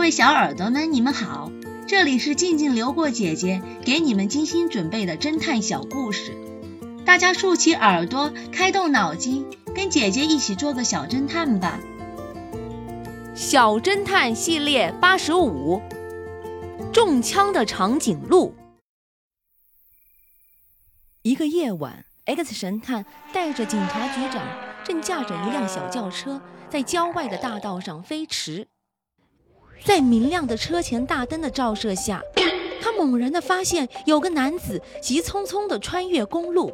各位小耳朵们，你们好，这里是静静流过姐姐给你们精心准备的侦探小故事，大家竖起耳朵，开动脑筋，跟姐姐一起做个小侦探吧。小侦探系列八十五，中枪的长颈鹿。一个夜晚，X 神探带着警察局长，正驾着一辆小轿车在郊外的大道上飞驰。在明亮的车前大灯的照射下，他猛然的发现有个男子急匆匆地穿越公路。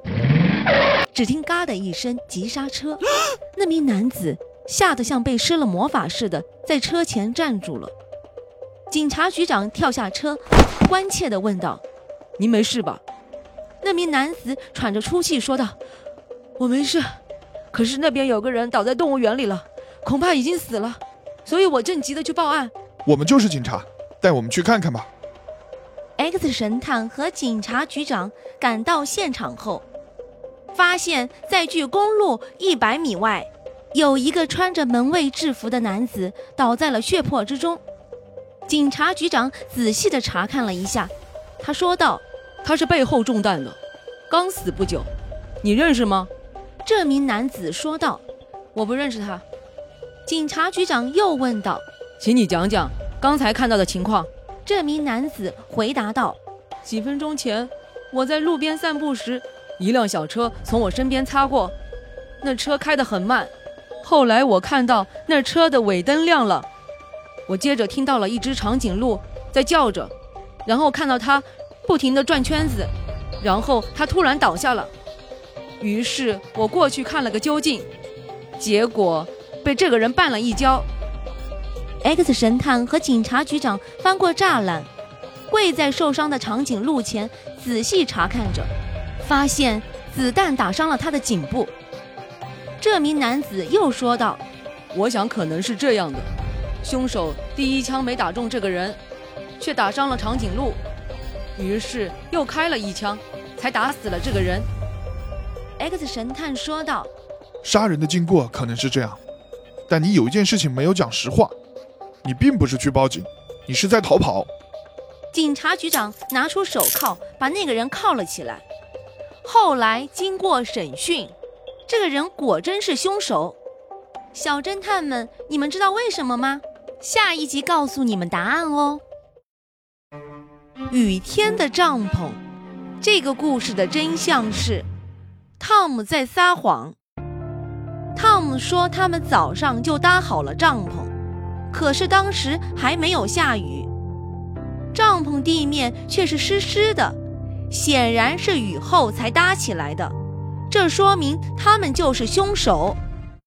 只听“嘎”的一声，急刹车，那名男子吓得像被施了魔法似的，在车前站住了。警察局长跳下车，关切地问道：“您没事吧？”那名男子喘着粗气说道：“我没事，可是那边有个人倒在动物园里了，恐怕已经死了，所以我正急着去报案。”我们就是警察，带我们去看看吧。X 神探和警察局长赶到现场后，发现，在距公路一百米外，有一个穿着门卫制服的男子倒在了血泊之中。警察局长仔细地查看了一下，他说道：“他是背后中弹的，刚死不久。你认识吗？”这名男子说道：“我不认识他。”警察局长又问道。请你讲讲刚才看到的情况。这名男子回答道：“几分钟前，我在路边散步时，一辆小车从我身边擦过，那车开得很慢。后来我看到那车的尾灯亮了，我接着听到了一只长颈鹿在叫着，然后看到它不停地转圈子，然后它突然倒下了。于是我过去看了个究竟，结果被这个人绊了一跤。” X 神探和警察局长翻过栅栏，跪在受伤的长颈鹿前，仔细查看着，发现子弹打伤了他的颈部。这名男子又说道：“我想可能是这样的，凶手第一枪没打中这个人，却打伤了长颈鹿，于是又开了一枪，才打死了这个人。”X 神探说道：“杀人的经过可能是这样，但你有一件事情没有讲实话。”你并不是去报警，你是在逃跑。警察局长拿出手铐，把那个人铐了起来。后来经过审讯，这个人果真是凶手。小侦探们，你们知道为什么吗？下一集告诉你们答案哦。雨天的帐篷，这个故事的真相是，汤姆在撒谎。汤姆说他们早上就搭好了帐篷。可是当时还没有下雨，帐篷地面却是湿湿的，显然是雨后才搭起来的。这说明他们就是凶手。